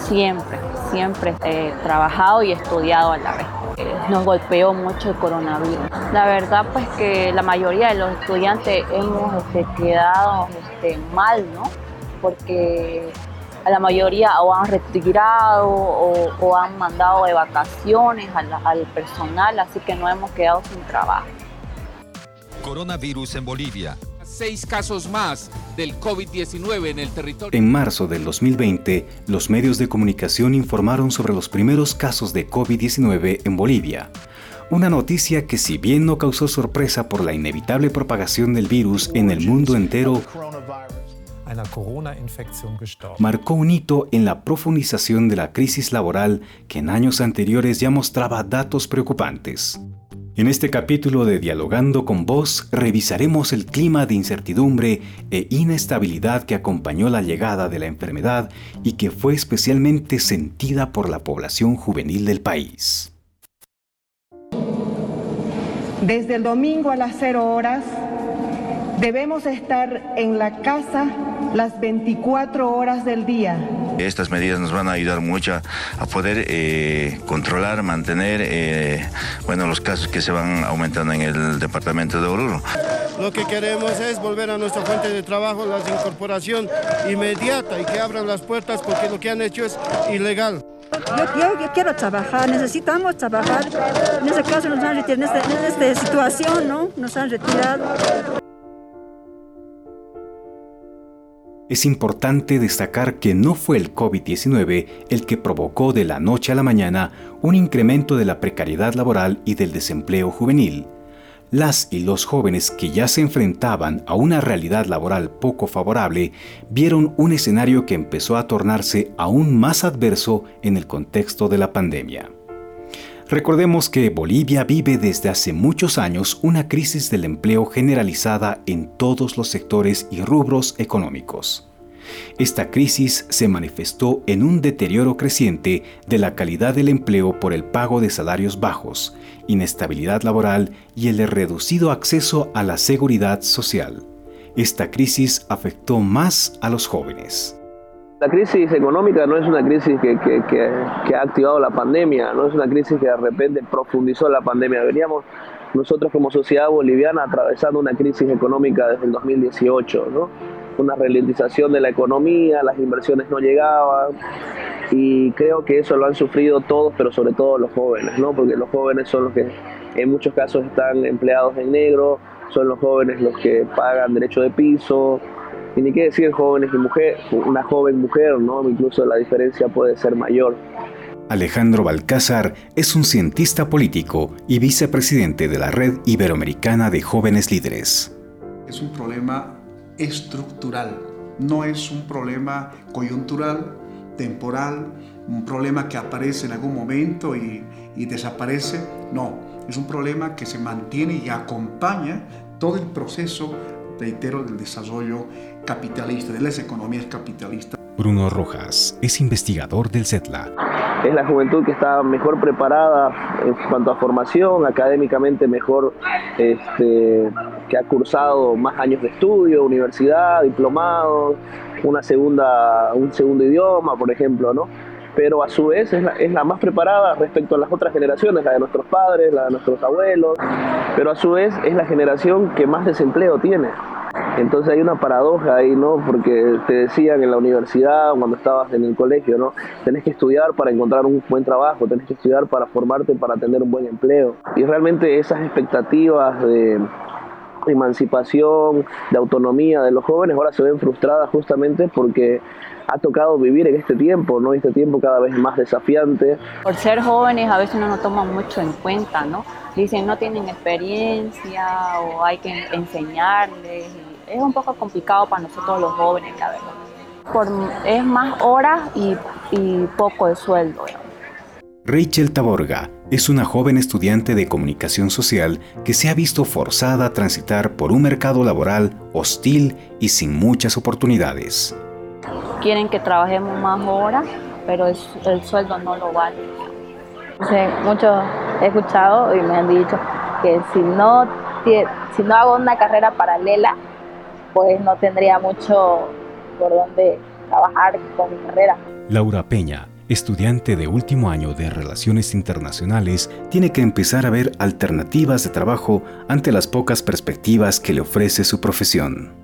Siempre, siempre he trabajado y estudiado a la vez. Nos golpeó mucho el coronavirus. La verdad, pues que la mayoría de los estudiantes hemos este, quedado este, mal, ¿no? Porque a la mayoría o han retirado o, han mandado de vacaciones al personal, así que no hemos quedado sin trabajo. Coronavirus en Bolivia seis casos más del COVID-19 en el territorio. En marzo del 2020, los medios de comunicación informaron sobre los primeros casos de COVID-19 en Bolivia. Una noticia que si bien no causó sorpresa por la inevitable propagación del virus en el mundo entero, marcó un hito en la profundización de la crisis laboral que en años anteriores ya mostraba datos preocupantes. En este capítulo de Dialogando con Vos revisaremos el clima de incertidumbre e inestabilidad que acompañó la llegada de la enfermedad y que fue especialmente sentida por la población juvenil del país. Desde el domingo a las cero horas debemos estar en la casa las 24 horas del día estas medidas nos van a ayudar mucho a poder eh, controlar, mantener eh, bueno, los casos que se van aumentando en el departamento de Oruro. Lo que queremos es volver a nuestra fuente de trabajo, la incorporación inmediata y que abran las puertas porque lo que han hecho es ilegal. Yo, quiero trabajar, necesitamos trabajar. En ese caso nos han retirado, en esta, en esta situación, ¿no? Nos han retirado. Es importante destacar que no fue el COVID-19 el que provocó de la noche a la mañana un incremento de la precariedad laboral y del desempleo juvenil. Las y los jóvenes que ya se enfrentaban a una realidad laboral poco favorable vieron un escenario que empezó a tornarse aún más adverso en el contexto de la pandemia. Recordemos que Bolivia vive desde hace muchos años una crisis del empleo generalizada en todos los sectores y rubros económicos. Esta crisis se manifestó en un deterioro creciente de la calidad del empleo por el pago de salarios bajos, inestabilidad laboral y el reducido acceso a la seguridad social. Esta crisis afectó más a los jóvenes. La crisis económica no es una crisis que, ha activado la pandemia, no es una crisis que de repente profundizó la pandemia. Veníamos nosotros como sociedad boliviana atravesando una crisis económica desde el 2018, ¿no? una ralentización de la economía, las inversiones no llegaban y creo que eso lo han sufrido todos, pero sobre todo los jóvenes, ¿no? porque los jóvenes son los que en muchos casos están empleados en negro, son los jóvenes los que pagan derecho de piso, y ni qué decir jóvenes y mujeres, una joven mujer, ¿no? Incluso la diferencia puede ser mayor. Alejandro Balcázar es un cientista político y vicepresidente de la Red Iberoamericana de Jóvenes Líderes. Es un problema estructural, no es un problema coyuntural, temporal, un problema que aparece en algún momento y, y desaparece, no, es un problema que se mantiene y acompaña todo el proceso reitero, del desarrollo capitalista, de las economías capitalistas. Bruno Rojas es investigador del CETLA. Es la juventud que está mejor preparada en cuanto a formación, académicamente mejor, este, que ha cursado más años de estudio, universidad, diplomados, una segunda, un segundo idioma, por ejemplo, ¿no? pero a su vez es la, es la, más preparada respecto a las otras generaciones, la de nuestros padres, la de nuestros abuelos, pero a su vez es la generación que más desempleo tiene. Entonces hay una paradoja ahí, ¿no? Porque te decían en la universidad, cuando estabas en el colegio, ¿no? Tenés que estudiar para encontrar un buen trabajo, tenés que estudiar para formarte, para tener un buen empleo. Y realmente esas expectativas de emancipación, de autonomía de los jóvenes ahora se ven frustradas justamente porque ha tocado vivir en este tiempo, ¿no? Este tiempo cada vez más desafiante. Por ser jóvenes a veces no nos toman mucho en cuenta, ¿no? Dicen no tienen experiencia o hay que enseñarles. Es un poco complicado para nosotros los jóvenes, la verdad. Por, es más horas y, y poco de sueldo. Rachel Taborga es una joven estudiante de comunicación social que se ha visto forzada a transitar por un mercado laboral hostil y sin muchas oportunidades quieren que trabajemos más horas, pero el, sueldo no lo vale. Sí, mucho he escuchado y me han dicho que si no, si no hago una carrera paralela, pues no tendría mucho por dónde trabajar con mi carrera. Laura Peña, estudiante de último año de Relaciones Internacionales, tiene que empezar a ver alternativas de trabajo ante las pocas perspectivas que le ofrece su profesión.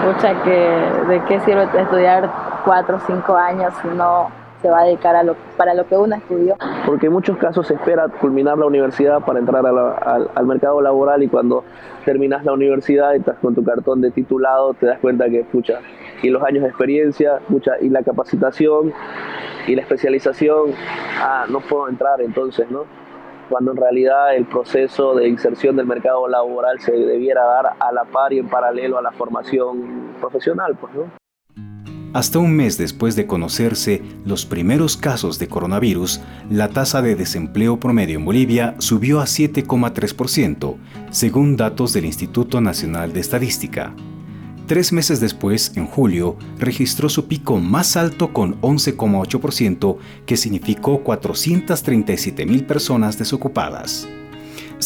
Escucha que de qué sirve estudiar cuatro o cinco años si no se va a dedicar a lo, para lo que uno estudió. Porque en muchos casos se espera culminar la universidad para entrar al, mercado laboral y cuando terminas la universidad y estás con tu cartón de titulado te das cuenta que, pucha, y los años de experiencia, pucha, y la capacitación y la especialización, ah, no puedo entrar entonces, ¿no? Cuando en realidad el proceso de inserción del mercado laboral se debiera dar a la par y en paralelo a la formación profesional, pues, ¿no? Hasta un mes después de conocerse los primeros casos de coronavirus, la tasa de desempleo promedio en Bolivia subió a 7,3%, según datos del Instituto Nacional de Estadística. Tres meses después, en julio, registró su pico más alto con 11,8%, que significó 437 mil personas desocupadas.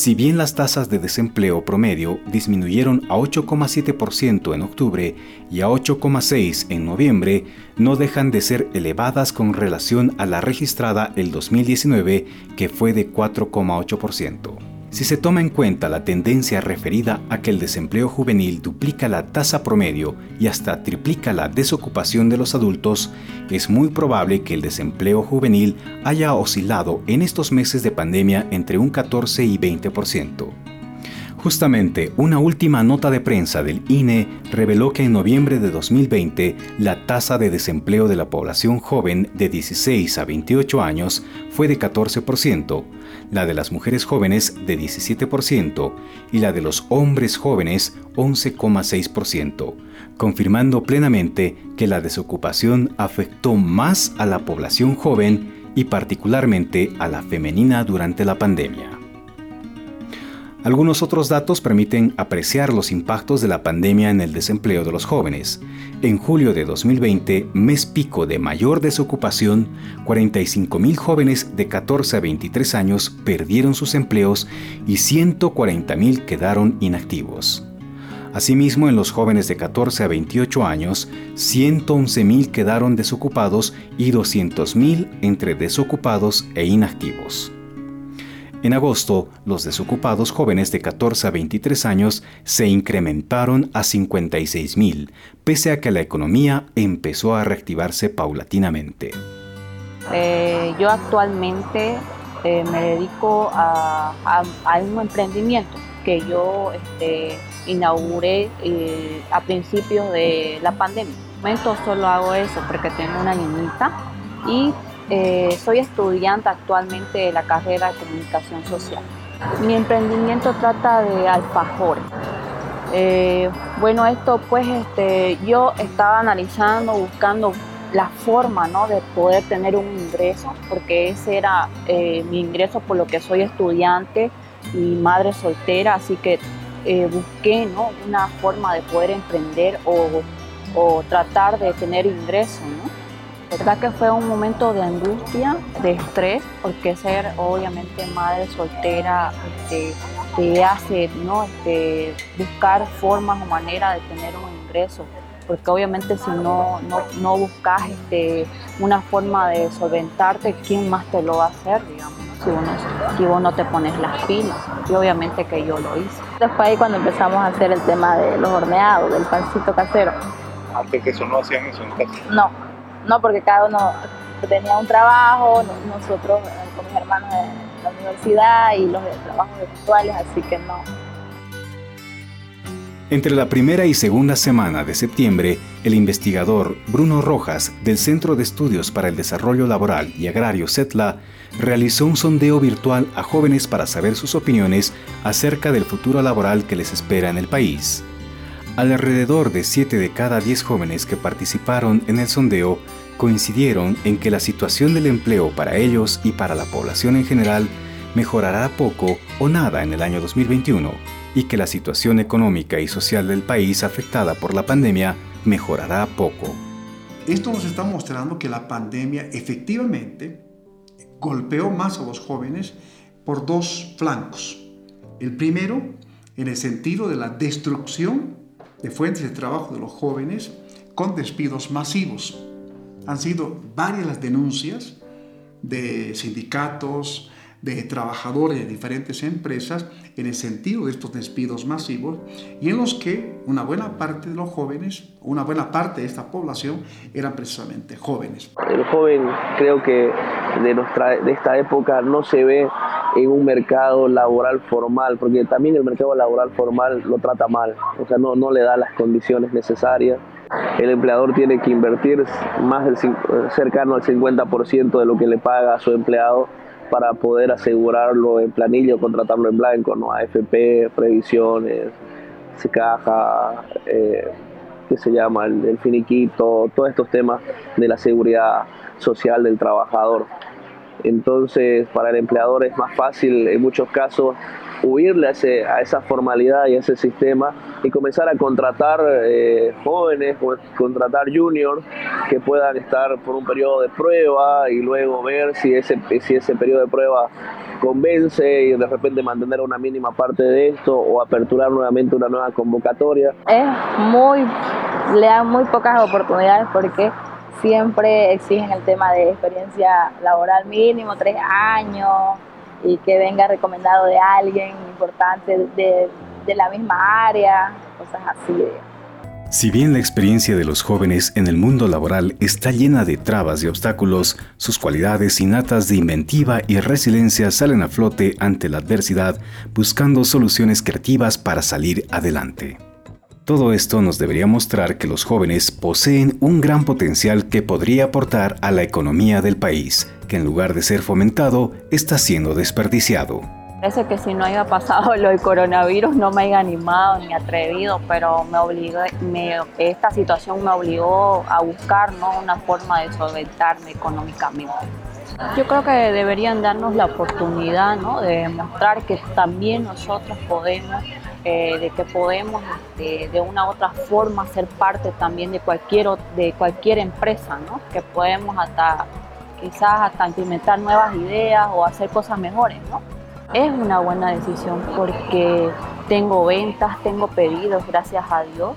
Si bien las tasas de desempleo promedio disminuyeron a 8,7% en octubre y a 8,6% en noviembre, no dejan de ser elevadas con relación a la registrada el 2019, que fue de 4,8%. Si se toma en cuenta la tendencia referida a que el desempleo juvenil duplica la tasa promedio y hasta triplica la desocupación de los adultos, es muy probable que el desempleo juvenil haya oscilado en estos meses de pandemia entre un 14 y 20%. Justamente, una última nota de prensa del INE reveló que en noviembre de 2020 la tasa de desempleo de la población joven de 16 a 28 años fue de 14%, la de las mujeres jóvenes de 17% y la de los hombres jóvenes 11,6%, confirmando plenamente que la desocupación afectó más a la población joven y particularmente a la femenina durante la pandemia. Algunos otros datos permiten apreciar los impactos de la pandemia en el desempleo de los jóvenes. En julio de 2020, mes pico de mayor desocupación, 45.000 jóvenes de 14 a 23 años perdieron sus empleos y 140.000 quedaron inactivos. Asimismo, en los jóvenes de 14 a 28 años, 111.000 quedaron desocupados y 200.000 entre desocupados e inactivos. En agosto, los desocupados jóvenes de 14 a 23 años se incrementaron a 56.000, pese a que la economía empezó a reactivarse paulatinamente. Eh, yo actualmente eh, me dedico a, un emprendimiento que yo este, inauguré eh, a principios de la pandemia. En momento solo hago eso porque tengo una niñita y eh, soy estudiante actualmente de la carrera de comunicación social. Mi emprendimiento trata de alfajores. Eh, bueno, esto pues este, yo estaba analizando, buscando la forma ¿no? de poder tener un ingreso, porque ese era eh, mi ingreso por lo que soy estudiante y madre soltera, así que busqué ¿no? una forma de poder emprender o, tratar de tener ingreso. Verdad que fue un momento de angustia, de estrés, porque ser obviamente madre soltera este, te hace ¿no? Este, buscar formas o maneras de tener un ingreso, porque obviamente si no, no, buscas este, una forma de solventarte, ¿quién más te lo va a hacer, digamos? Si, vos no te pones las pilas, y obviamente que yo lo hice. Después ahí cuando empezamos a hacer el tema de los horneados, del pancito casero. Antes que eso no hacían eso en casa. No, no, porque cada uno tenía un trabajo, nosotros eh, con mis hermanos de la universidad y los trabajos virtuales, así que no. Entre la primera y segunda semana de septiembre, el investigador Bruno Rojas del Centro de Estudios para el Desarrollo Laboral y Agrario CETLA realizó un sondeo virtual a jóvenes para saber sus opiniones acerca del futuro laboral que les espera en el país. Alrededor de 7 de cada 10 jóvenes que participaron en el sondeo coincidieron en que la situación del empleo para ellos y para la población en general mejorará poco o nada en el año 2021 y que la situación económica y social del país afectada por la pandemia mejorará poco. Esto nos está mostrando que la pandemia efectivamente golpeó más a los jóvenes por dos flancos. El primero, en el sentido de la destrucción de fuentes de trabajo de los jóvenes con despidos masivos. Han sido varias las denuncias de sindicatos, de trabajadores de diferentes empresas en el sentido de estos despidos masivos y en los que una buena parte de los jóvenes, una buena parte de esta población eran precisamente jóvenes. El joven creo que de, nuestra, de esta época no se ve en un mercado laboral formal, porque también el mercado laboral formal lo trata mal, o sea, no, no le da las condiciones necesarias. El empleador tiene que invertir más del cercano al 50% de lo que le paga a su empleado para poder asegurarlo en planilla o contratarlo en blanco, ¿no? AFP, previsiones, caja, eh, ¿qué se llama? El, finiquito, todos estos temas de la seguridad social del trabajador. Entonces, para el empleador es más fácil en muchos casos huirle a, a esa formalidad y a ese sistema y comenzar a contratar eh, jóvenes, contratar juniors que puedan estar por un periodo de prueba y luego ver si ese, si ese periodo de prueba convence y de repente mantener una mínima parte de esto o aperturar nuevamente una nueva convocatoria. Es muy, le dan muy pocas oportunidades porque siempre exigen el tema de experiencia laboral mínimo, tres años, y que venga recomendado de alguien importante de, de la misma área, cosas así. Si bien la experiencia de los jóvenes en el mundo laboral está llena de trabas y obstáculos, sus cualidades innatas de inventiva y resiliencia salen a flote ante la adversidad, buscando soluciones creativas para salir adelante. Todo esto nos debería mostrar que los jóvenes poseen un gran potencial que podría aportar a la economía del país, que en lugar de ser fomentado, está siendo desperdiciado. Parece que si no haya pasado lo del coronavirus no me haya animado ni atrevido, pero me obligó, esta situación me obligó a buscar ¿no? una forma de solventarme económicamente. Yo creo que deberían darnos la oportunidad ¿no? de demostrar que también nosotros podemos eh, de que podemos este, de una u otra forma ser parte también de cualquier, de cualquier empresa, ¿no? que podemos hasta quizás hasta implementar nuevas ideas o hacer cosas mejores. ¿no? Es una buena decisión porque tengo ventas, tengo pedidos, gracias a Dios.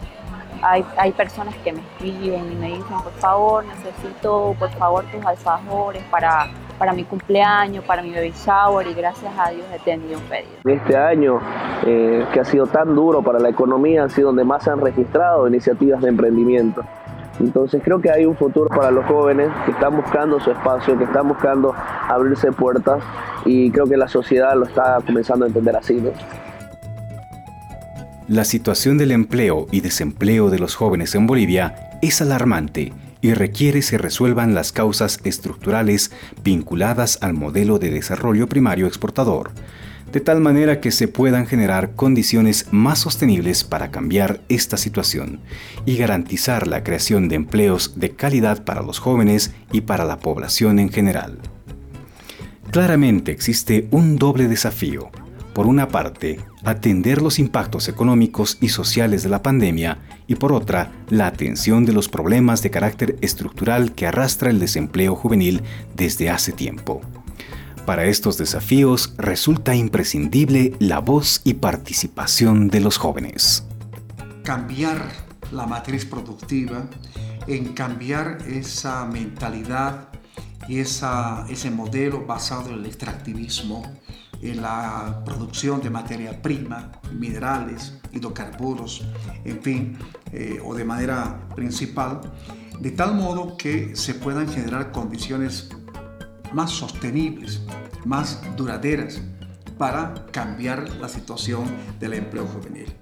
Hay, hay, personas que me escriben y me dicen, por favor, necesito, por favor, tus alfajores para para mi cumpleaños, para mi baby shower y gracias a Dios he tenido un pedido. Este año eh, que ha sido tan duro para la economía ha sido donde más se han registrado iniciativas de emprendimiento. Entonces creo que hay un futuro para los jóvenes que están buscando su espacio, que están buscando abrirse puertas y creo que la sociedad lo está comenzando a entender así. La situación del empleo y desempleo de los jóvenes en Bolivia es alarmante y requiere se resuelvan las causas estructurales vinculadas al modelo de desarrollo primario exportador, de tal manera que se puedan generar condiciones más sostenibles para cambiar esta situación y garantizar la creación de empleos de calidad para los jóvenes y para la población en general. Claramente existe un doble desafío. Por una parte, atender los impactos económicos y sociales de la pandemia y por otra, la atención de los problemas de carácter estructural que arrastra el desempleo juvenil desde hace tiempo. Para estos desafíos resulta imprescindible la voz y participación de los jóvenes. Cambiar la matriz productiva, en cambiar esa mentalidad y esa, ese modelo basado en el extractivismo, en la producción de materia prima, minerales, hidrocarburos, en fin, eh, o de manera principal, de tal modo que se puedan generar condiciones más sostenibles, más duraderas para cambiar la situación del empleo juvenil.